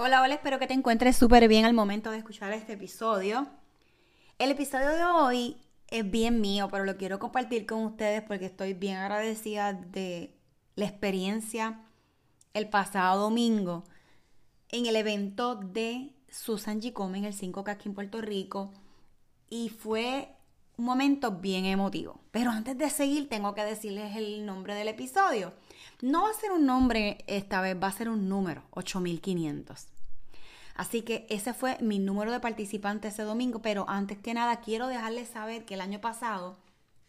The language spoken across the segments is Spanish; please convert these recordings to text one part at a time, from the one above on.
Hola, hola, espero que te encuentres súper bien al momento de escuchar este episodio. El episodio de hoy es bien mío, pero lo quiero compartir con ustedes porque estoy bien agradecida de la experiencia el pasado domingo en el evento de Susan G. Come en el 5K aquí en Puerto Rico y fue un momento bien emotivo. Pero antes de seguir tengo que decirles el nombre del episodio. No va a ser un nombre esta vez, va a ser un número, 8500. Así que ese fue mi número de participantes ese domingo, pero antes que nada quiero dejarles saber que el año pasado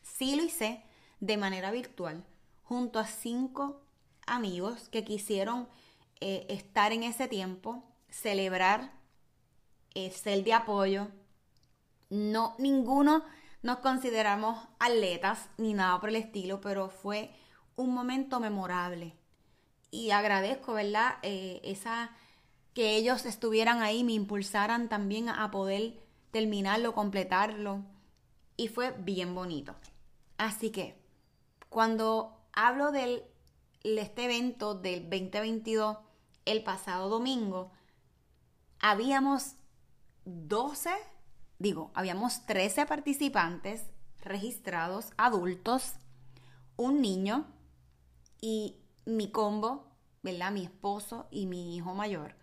sí lo hice de manera virtual, junto a cinco amigos que quisieron eh, estar en ese tiempo, celebrar, eh, ser de apoyo. No, ninguno nos consideramos atletas ni nada por el estilo, pero fue un momento memorable. Y agradezco, ¿verdad? Eh, esa, que ellos estuvieran ahí, me impulsaran también a poder terminarlo, completarlo. Y fue bien bonito. Así que, cuando hablo de este evento del 2022, el pasado domingo, habíamos 12, digo, habíamos 13 participantes registrados, adultos, un niño, y mi combo, ¿verdad? Mi esposo y mi hijo mayor,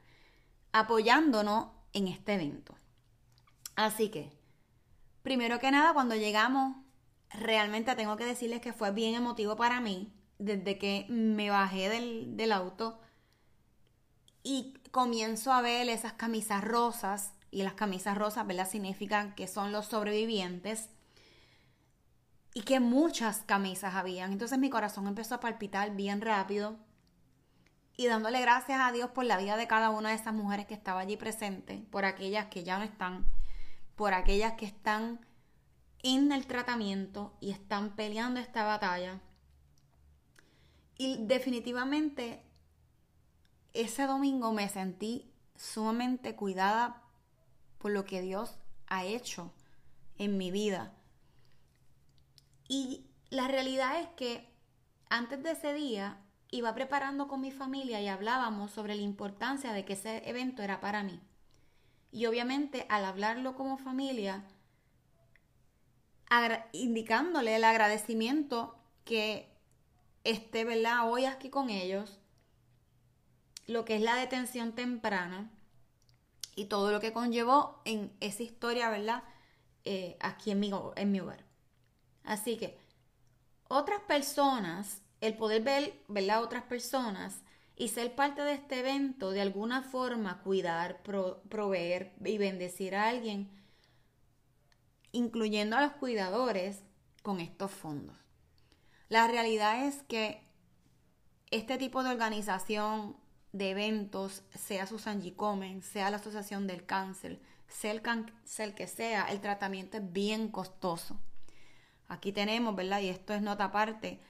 apoyándonos en este evento. Así que, primero que nada, cuando llegamos, realmente tengo que decirles que fue bien emotivo para mí, desde que me bajé del, del auto y comienzo a ver esas camisas rosas, y las camisas rosas, ¿verdad? Significan que son los sobrevivientes y que muchas camisas habían. Entonces mi corazón empezó a palpitar bien rápido y dándole gracias a Dios por la vida de cada una de esas mujeres que estaba allí presente, por aquellas que ya no están, por aquellas que están en el tratamiento y están peleando esta batalla. Y definitivamente ese domingo me sentí sumamente cuidada por lo que Dios ha hecho en mi vida. Y la realidad es que antes de ese día iba preparando con mi familia y hablábamos sobre la importancia de que ese evento era para mí. Y obviamente al hablarlo como familia, indicándole el agradecimiento que esté, ¿verdad? Hoy aquí con ellos, lo que es la detención temprana y todo lo que conllevó en esa historia, ¿verdad? Eh, aquí en mi, en mi hogar. Así que otras personas, el poder ver, ¿verdad? Otras personas y ser parte de este evento, de alguna forma cuidar, proveer y bendecir a alguien, incluyendo a los cuidadores con estos fondos. La realidad es que este tipo de organización de eventos, sea Susan G. Sea la Asociación del Cáncer, sea el, sea el que sea, el tratamiento es bien costoso. Aquí tenemos, ¿verdad? Y esto es nota aparte,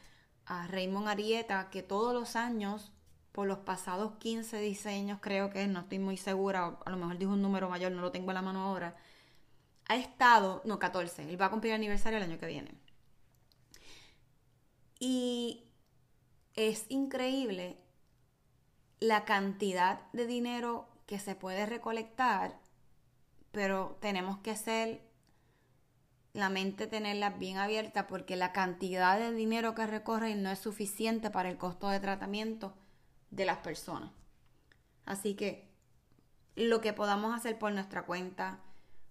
a Raymond Arieta, que todos los años, por los pasados 15 diseños, creo que no estoy muy segura, a lo mejor dijo un número mayor, no lo tengo en la mano ahora, ha estado, no, 14, él va a cumplir aniversario el año que viene. Y es increíble la cantidad de dinero que se puede recolectar, pero tenemos que ser la mente tenerla bien abierta porque la cantidad de dinero que recorre no es suficiente para el costo de tratamiento de las personas. Así que lo que podamos hacer por nuestra cuenta,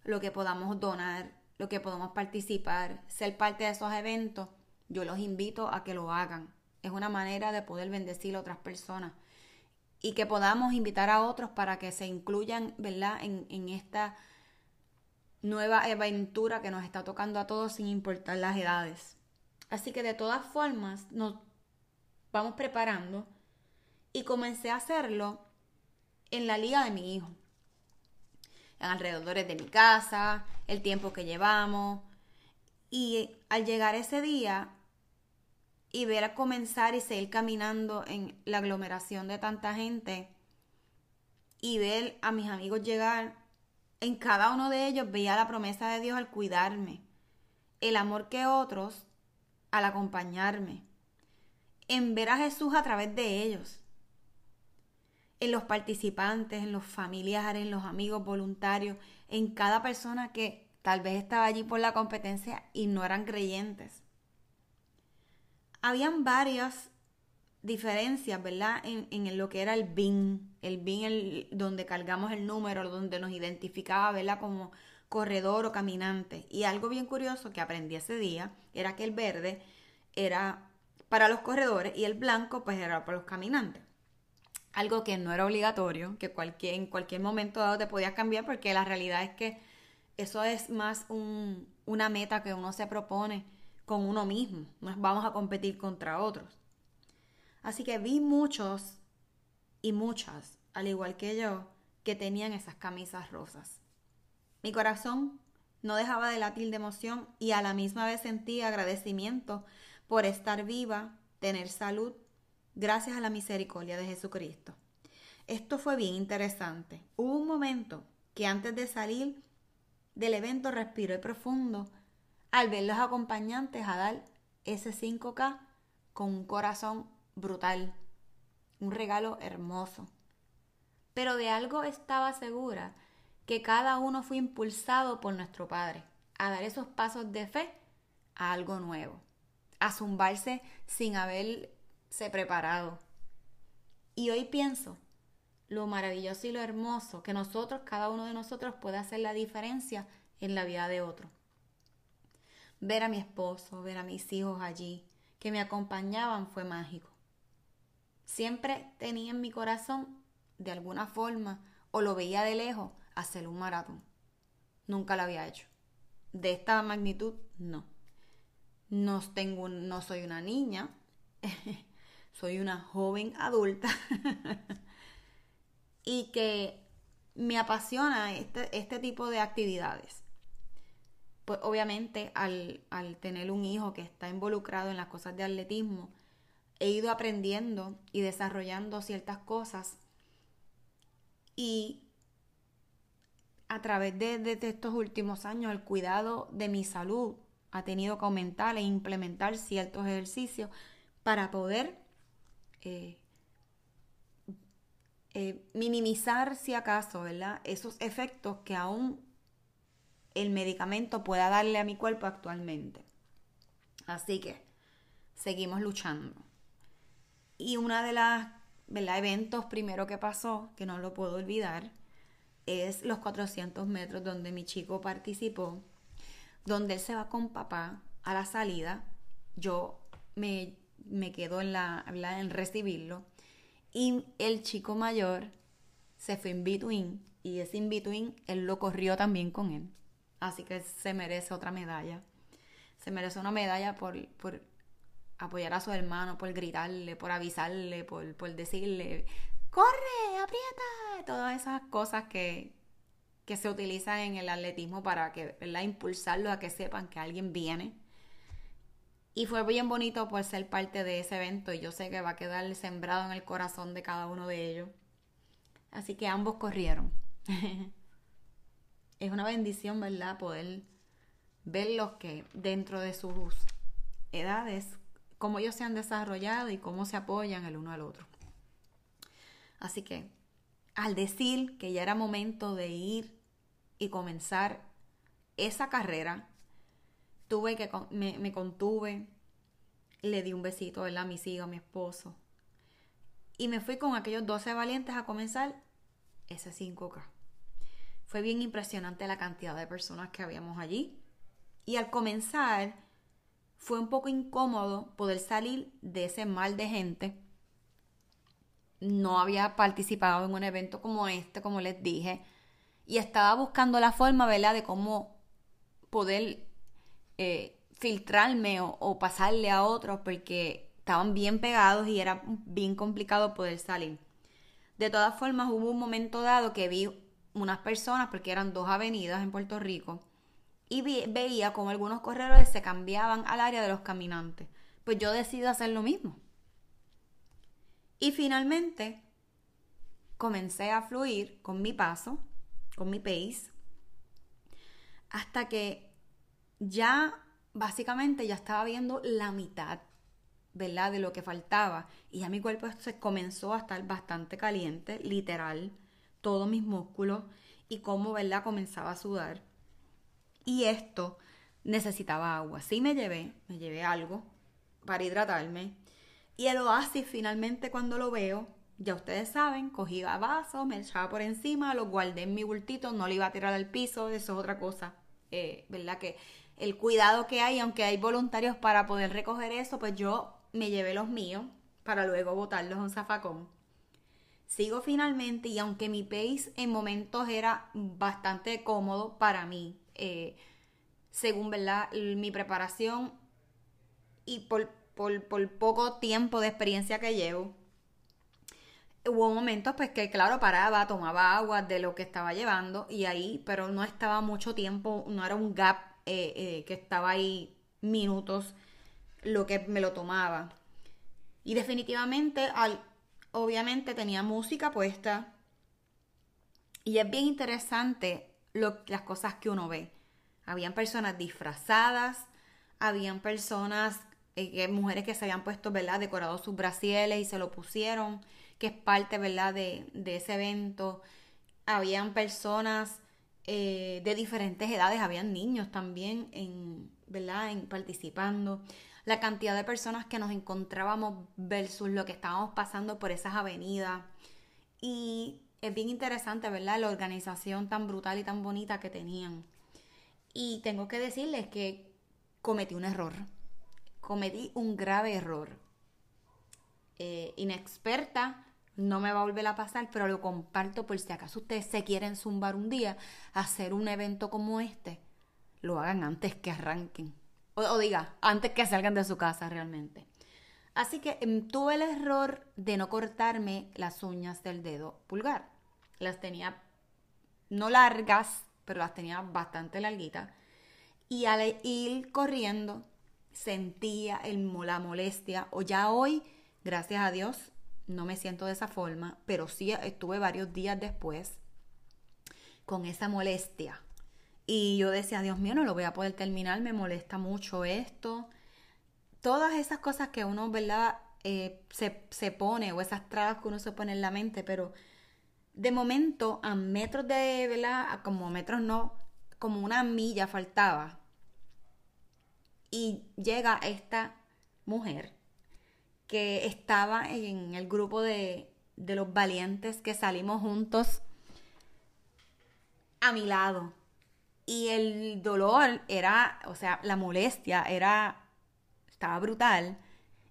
lo que podamos donar, lo que podamos participar, ser parte de esos eventos, yo los invito a que lo hagan. Es una manera de poder bendecir a otras personas y que podamos invitar a otros para que se incluyan, ¿verdad?, en, en esta nueva aventura que nos está tocando a todos sin importar las edades. Así que de todas formas nos vamos preparando y comencé a hacerlo en la liga de mi hijo, en alrededores de mi casa, el tiempo que llevamos. Y al llegar ese día y ver a comenzar y seguir caminando en la aglomeración de tanta gente y ver a mis amigos llegar, en cada uno de ellos veía la promesa de Dios al cuidarme, el amor que otros al acompañarme, en ver a Jesús a través de ellos, en los participantes, en los familiares, en los amigos voluntarios, en cada persona que tal vez estaba allí por la competencia y no eran creyentes habían varias diferencias, ¿verdad? En, lo que era el BIN, el BIN el, donde cargamos el número, donde nos identificaba, ¿verdad? Como corredor o caminante. Y algo bien curioso que aprendí ese día era que el verde era para los corredores y el blanco pues era para los caminantes. Algo que no era obligatorio, que cualquier, en cualquier momento dado te podías cambiar porque la realidad es que eso es más un, una meta que uno se propone con uno mismo, no vamos a competir contra otros. Así que vi muchos y muchas, al igual que yo, que tenían esas camisas rosas. Mi corazón no dejaba de latir de emoción y a la misma vez sentía agradecimiento por estar viva, tener salud, gracias a la misericordia de Jesucristo. Esto fue bien interesante. Hubo un momento que antes de salir del evento respiré profundo al ver los acompañantes a dar ese 5K con un corazón brutal, un regalo hermoso. Pero de algo estaba segura, que cada uno fue impulsado por nuestro Padre a dar esos pasos de fe a algo nuevo, a zumbarse sin haberse preparado. Y hoy pienso lo maravilloso y lo hermoso que nosotros, cada uno de nosotros, puede hacer la diferencia en la vida de otro ver a mi esposo, ver a mis hijos allí, que me acompañaban, fue mágico. Siempre tenía en mi corazón, de alguna forma, o lo veía de lejos, hacer un maratón. Nunca lo había hecho. De esta magnitud, no. No, tengo, no soy una niña, soy una joven adulta y que me apasiona este, este tipo de actividades pues obviamente al, tener un hijo que está involucrado en las cosas de atletismo, he ido aprendiendo y desarrollando ciertas cosas y a través de, estos últimos años el cuidado de mi salud ha tenido que aumentar e implementar ciertos ejercicios para poder eh, eh, minimizar si acaso, ¿verdad? Esos efectos que aún el medicamento pueda darle a mi cuerpo actualmente. Así que seguimos luchando. Y una de las eventos primero que pasó, que no lo puedo olvidar, es los 400 metros donde mi chico participó, donde él se va con papá a la salida. Yo me, me quedo en, la, en recibirlo. Y el chico mayor se fue in between y ese in between él lo corrió también con él. Así que se merece otra medalla. Se merece una medalla por, por apoyar a su hermano, por gritarle, por avisarle, por, por decirle, corre, aprieta, todas esas cosas que, que se utilizan en el atletismo para que, ¿verdad? impulsarlos a que sepan que alguien viene. Y fue bien bonito por ser parte de ese evento y yo sé que va a quedar sembrado en el corazón de cada uno de ellos. Así que ambos corrieron. es una bendición, ¿verdad? Poder verlos que dentro de sus edades, cómo ellos se han desarrollado y cómo se apoyan el uno al otro. Así que al decir que ya era momento de ir y comenzar esa carrera, tuve que, me, me contuve, le di un besito ¿verdad? a mis hijos, a mi esposo. Y me fui con aquellos 12 valientes a comenzar ese 5K. Fue bien impresionante la cantidad de personas que habíamos allí. Y al comenzar, fue un poco incómodo poder salir de ese mal de gente. No había participado en un evento como este, como les dije, y estaba buscando la forma, ¿verdad?, de cómo poder eh, filtrarme o, pasarle a otros porque estaban bien pegados y era bien complicado poder salir. De todas formas, hubo un momento dado que vi unas personas, porque eran dos avenidas en Puerto Rico, y veía como algunos corredores se cambiaban al área de los caminantes. Pues yo decidí hacer lo mismo. Y finalmente comencé a fluir con mi paso, con mi pace, hasta que ya básicamente ya estaba viendo la mitad, ¿verdad? De lo que faltaba. Y ya mi cuerpo se comenzó a estar bastante caliente, literal, todos mis músculos y cómo, ¿verdad? Comenzaba a sudar. Y esto necesitaba agua. Sí me llevé, me llevé algo para hidratarme. Y el oasis finalmente cuando lo veo, ya ustedes saben, cogí a vaso, me echaba por encima, lo guardé en mi bultito, no lo iba a tirar al piso, eso es otra cosa, eh, ¿verdad? Que el cuidado que hay, aunque hay voluntarios para poder recoger eso, pues yo me llevé los míos para luego botarlos en un zafacón. Sigo finalmente y aunque mi pace en momentos era bastante cómodo para mí, eh, según ¿verdad? mi preparación y por, por, poco tiempo de experiencia que llevo, hubo momentos pues que claro paraba, tomaba agua de lo que estaba llevando y ahí, pero no estaba mucho tiempo, no era un gap eh, eh, que estaba ahí minutos lo que me lo tomaba. Y definitivamente, al, obviamente tenía música puesta. Y es bien interesante las cosas que uno ve. Habían personas disfrazadas, habían personas, eh, mujeres que se habían puesto, ¿verdad? Decorados sus brasieles y se lo pusieron, que es parte, ¿verdad? De, de ese evento. Habían personas eh, de diferentes edades, habían niños también en, ¿verdad? En participando. La cantidad de personas que nos encontrábamos versus lo que estábamos pasando por esas avenidas. Y es bien interesante, ¿verdad? La organización tan brutal y tan bonita que tenían. Y tengo que decirles que cometí un error. Cometí un grave error. Eh, inexperta, no me va a volver a pasar, pero lo comparto por si acaso ustedes se quieren zumbar un día, hacer un evento como este, lo hagan antes que arranquen. O, diga, antes que salgan de su casa realmente. Así que em, tuve el error de no cortarme las uñas del dedo pulgar. Las tenía no largas, pero las tenía bastante larguitas. Y al ir corriendo sentía el, la molestia, o ya hoy, gracias a Dios, no me siento de esa forma, pero sí estuve varios días después con esa molestia. Y yo decía, Dios mío, no lo voy a poder terminar, me molesta mucho esto. Todas esas cosas que uno, ¿verdad? Eh, se, se, pone, o esas trabas que uno se pone en la mente, pero de momento, a metros de, ¿verdad? Como metros no, como una milla faltaba. Y llega esta mujer que estaba en el grupo de, los valientes que salimos juntos a mi lado. Y el dolor era, o sea, la molestia era, estaba brutal.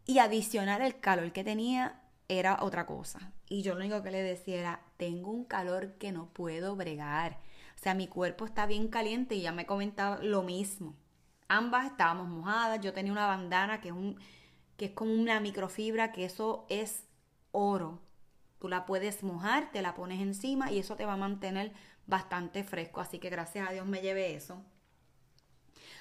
Y adicional el calor que tenía era otra cosa. Y yo lo único que le decía era, tengo un calor que no puedo bregar. O sea, mi cuerpo está bien caliente y ya me comentaba lo mismo. Ambas estábamos mojadas, yo tenía una bandana que es, un, que es como una microfibra, que eso es oro. Tú la puedes mojar, te la pones encima y eso te va a mantener bastante fresco. Así que gracias a Dios me llevé eso.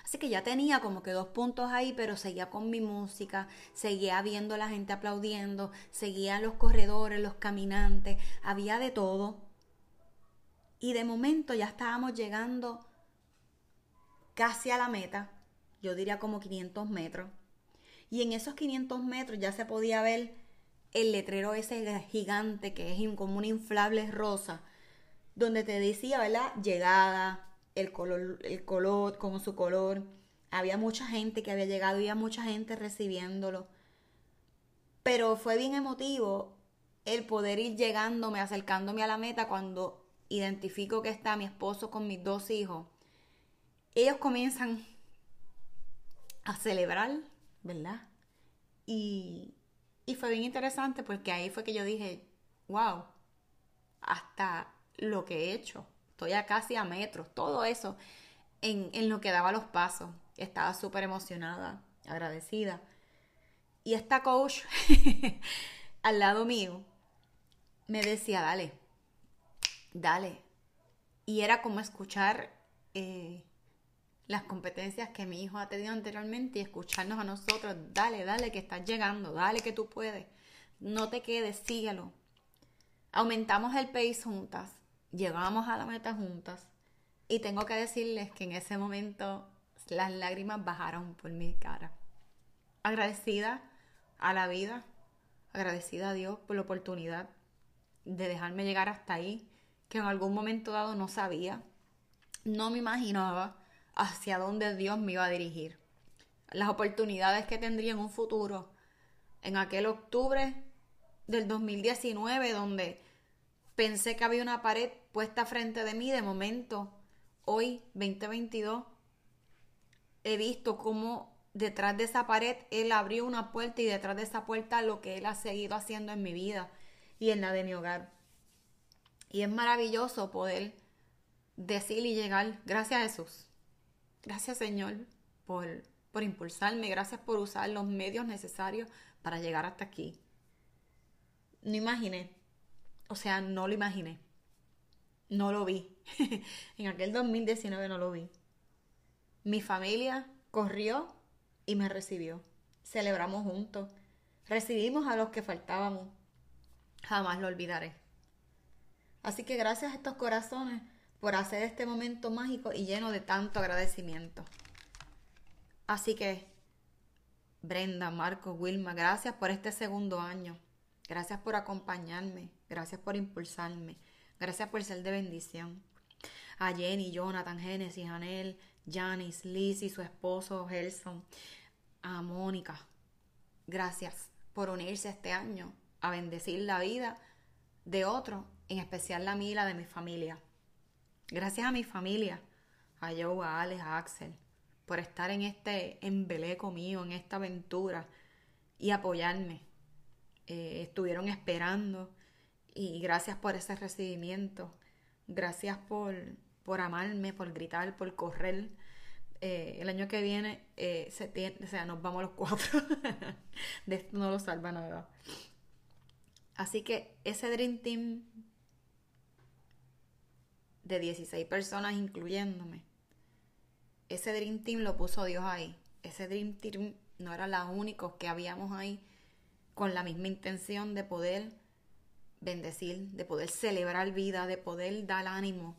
Así que ya tenía como que dos puntos ahí, pero seguía con mi música, seguía viendo la gente aplaudiendo, seguía los corredores, los caminantes, había de todo. Y de momento ya estábamos llegando casi a la meta, yo diría como 500 metros. Y en esos 500 metros ya se podía ver el letrero ese gigante que es como un inflable rosa, donde te decía, ¿verdad? Llegada, el color, el color, como su color. Había mucha gente que había llegado, había mucha gente recibiéndolo. Pero fue bien emotivo el poder ir llegándome, acercándome a la meta cuando identifico que está mi esposo con mis dos hijos. Ellos comienzan a celebrar, ¿verdad? Y, y fue bien interesante porque ahí fue que yo dije, wow, hasta lo que he hecho estoy a casi a metros, todo eso en, en lo que daba los pasos. Estaba súper emocionada, agradecida. Y esta coach al lado mío me decía, dale, dale. Y era como escuchar eh, las competencias que mi hijo ha tenido anteriormente y escucharnos a nosotros, dale, dale, que estás llegando, dale que tú puedes. No te quedes, síguelo. Aumentamos el pace juntas llegamos a la meta juntas y tengo que decirles que en ese momento las lágrimas bajaron por mi cara. Agradecida a la vida, agradecida a Dios por la oportunidad de dejarme llegar hasta ahí, que en algún momento dado no sabía, no me imaginaba hacia dónde Dios me iba a dirigir. Las oportunidades que tendría en un futuro, en aquel octubre del 2019, donde pensé que había una pared puesta frente de mí, de momento, hoy, 2022, he visto cómo detrás de esa pared Él abrió una puerta y detrás de esa puerta lo que Él ha seguido haciendo en mi vida y en la de mi hogar. Y es maravilloso poder decir y llegar, gracias a Jesús, gracias Señor por, por impulsarme, gracias por usar los medios necesarios para llegar hasta aquí. No imaginé o sea, no lo imaginé. No lo vi. en aquel 2019 no lo vi. Mi familia corrió y me recibió. Celebramos juntos. Recibimos a los que faltábamos. Jamás lo olvidaré. Así que gracias a estos corazones por hacer este momento mágico y lleno de tanto agradecimiento. Así que, Brenda, Marco, Wilma, gracias por este segundo año. Gracias por acompañarme. Gracias por impulsarme. Gracias por ser de bendición. A Jenny, Jonathan, Genesis, Anel, Janice, Liz y su esposo Gelson. A Mónica. Gracias por unirse este año a bendecir la vida de otro, en especial la mía y la de mi familia. Gracias a mi familia, a Joe, a Alex, a Axel, por estar en este embeleco mío, en esta aventura y apoyarme. Eh, estuvieron esperando y gracias por ese recibimiento. Gracias por, por amarme, por gritar, por correr. Eh, el año que viene eh, se o sea, nos vamos los cuatro. no lo salva nada. Así que ese Dream Team de 16 personas incluyéndome, ese Dream Team lo puso Dios ahí. Ese Dream Team no era los únicos que habíamos ahí con la misma intención de poder bendecir, de poder celebrar vida, de poder dar ánimo.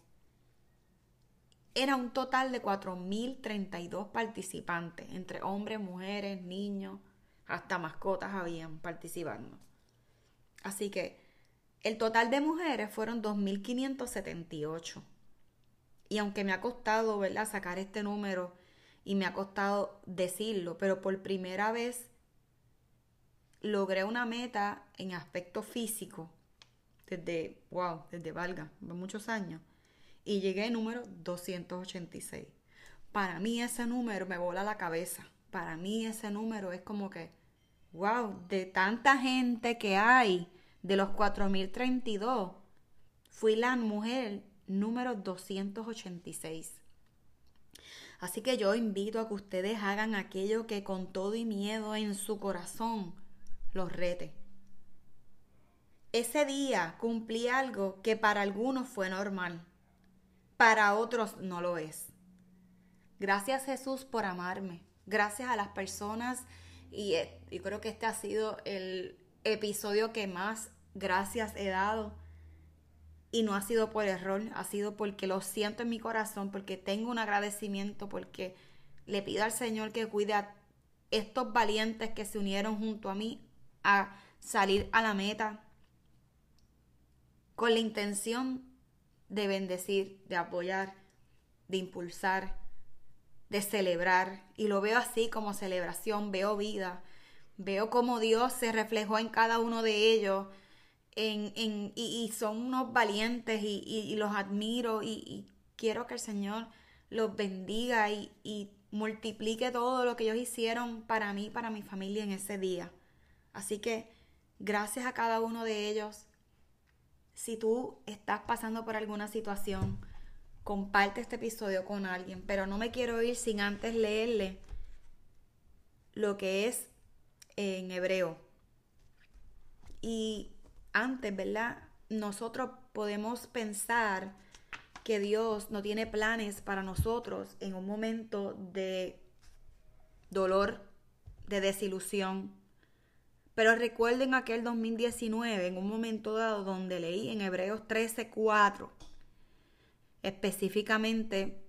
Era un total de 4.032 participantes, entre hombres, mujeres, niños, hasta mascotas habían participando. Así que el total de mujeres fueron 2.578. Y aunque me ha costado, ¿verdad?, sacar este número y me ha costado decirlo, pero por primera vez logré una meta en aspecto físico desde, wow, desde valga, muchos años, y llegué número 286. Para mí ese número me vola la cabeza. Para mí ese número es como que, wow, de tanta gente que hay, de los 4032, fui la mujer número 286. Así que yo invito a que ustedes hagan aquello que con todo y miedo en su corazón los rete. Ese día cumplí algo que para algunos fue normal, para otros no lo es. Gracias Jesús por amarme. Gracias a las personas y, eh, y creo que este ha sido el episodio que más gracias he dado y no ha sido por error, ha sido porque lo siento en mi corazón, porque tengo un agradecimiento, porque le pido al Señor que cuide a estos valientes que se unieron junto a mí a salir a la meta con la intención de bendecir, de apoyar, de impulsar, de celebrar. Y lo veo así como celebración, veo vida, veo como Dios se reflejó en cada uno de ellos en, y, son unos valientes y, los admiro y, quiero que el Señor los bendiga y, multiplique todo lo que ellos hicieron para mí, para mi familia en ese día. Así que gracias a cada uno de ellos. Si tú estás pasando por alguna situación, comparte este episodio con alguien, pero no me quiero ir sin antes leerle lo que es en hebreo. Y antes, ¿verdad? Nosotros podemos pensar que Dios no tiene planes para nosotros en un momento de dolor, de desilusión. Pero recuerden aquel 2019, en un momento dado donde leí en Hebreos 13:4, específicamente,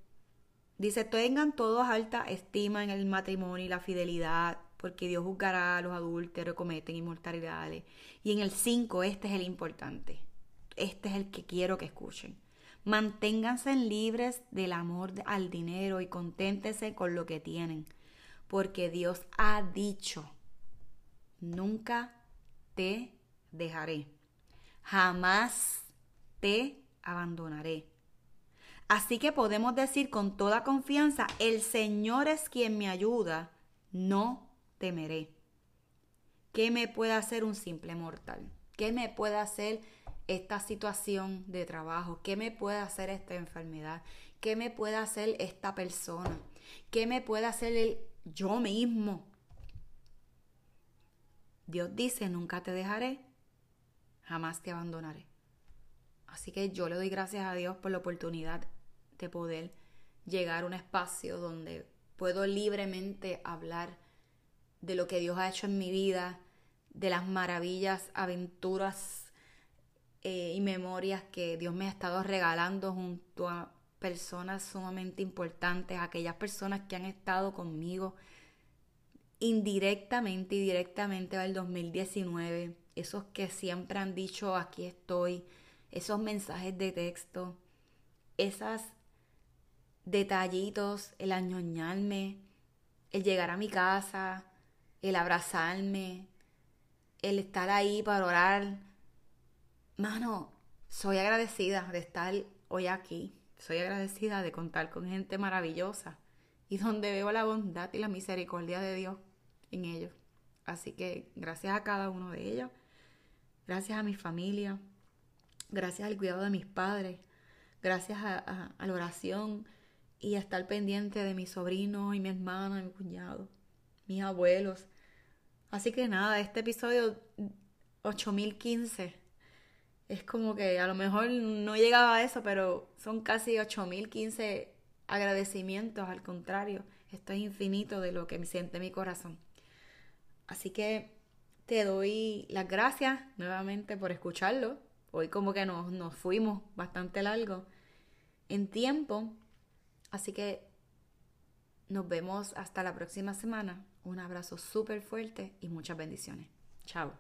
dice, tengan todos alta estima en el matrimonio y la fidelidad, porque Dios juzgará a los adúlteros que cometen inmortalidades. Y en el 5, este es el importante. Este es el que quiero que escuchen. Manténganse libres del amor al dinero y conténtense con lo que tienen, porque Dios ha dicho, nunca te dejaré, jamás te abandonaré. Así que podemos decir con toda confianza, el Señor es quien me ayuda, no temeré. ¿Qué me puede hacer un simple mortal? ¿Qué me puede hacer esta situación de trabajo? ¿Qué me puede hacer esta enfermedad? ¿Qué me puede hacer esta persona? ¿Qué me puede hacer el yo mismo? Dios dice, nunca te dejaré, jamás te abandonaré. Así que yo le doy gracias a Dios por la oportunidad de poder llegar a un espacio donde puedo libremente hablar de lo que Dios ha hecho en mi vida, de las maravillas, aventuras eh, y memorias que Dios me ha estado regalando junto a personas sumamente importantes, aquellas personas que han estado conmigo indirectamente y directamente al 2019, esos que siempre han dicho aquí estoy, esos mensajes de texto, esos detallitos, el añoñarme, el llegar a mi casa, el abrazarme, el estar ahí para orar. Mano, soy agradecida de estar hoy aquí. Soy agradecida de contar con gente maravillosa y donde veo la bondad y la misericordia de Dios en ellos. Así que gracias a cada uno de ellos, gracias a mi familia, gracias al cuidado de mis padres, gracias a, la oración y a estar pendiente de mi sobrino y mi hermano y mi cuñado, mis abuelos, Así que nada, este episodio 8015 es como que a lo mejor no llegaba a eso, pero son casi 8015 agradecimientos, al contrario, esto es infinito de lo que me siente mi corazón. Así que te doy las gracias nuevamente por escucharlo. Hoy como que nos, nos fuimos bastante largo en tiempo. Así que nos vemos hasta la próxima semana. Un abrazo súper fuerte y muchas bendiciones. Chao.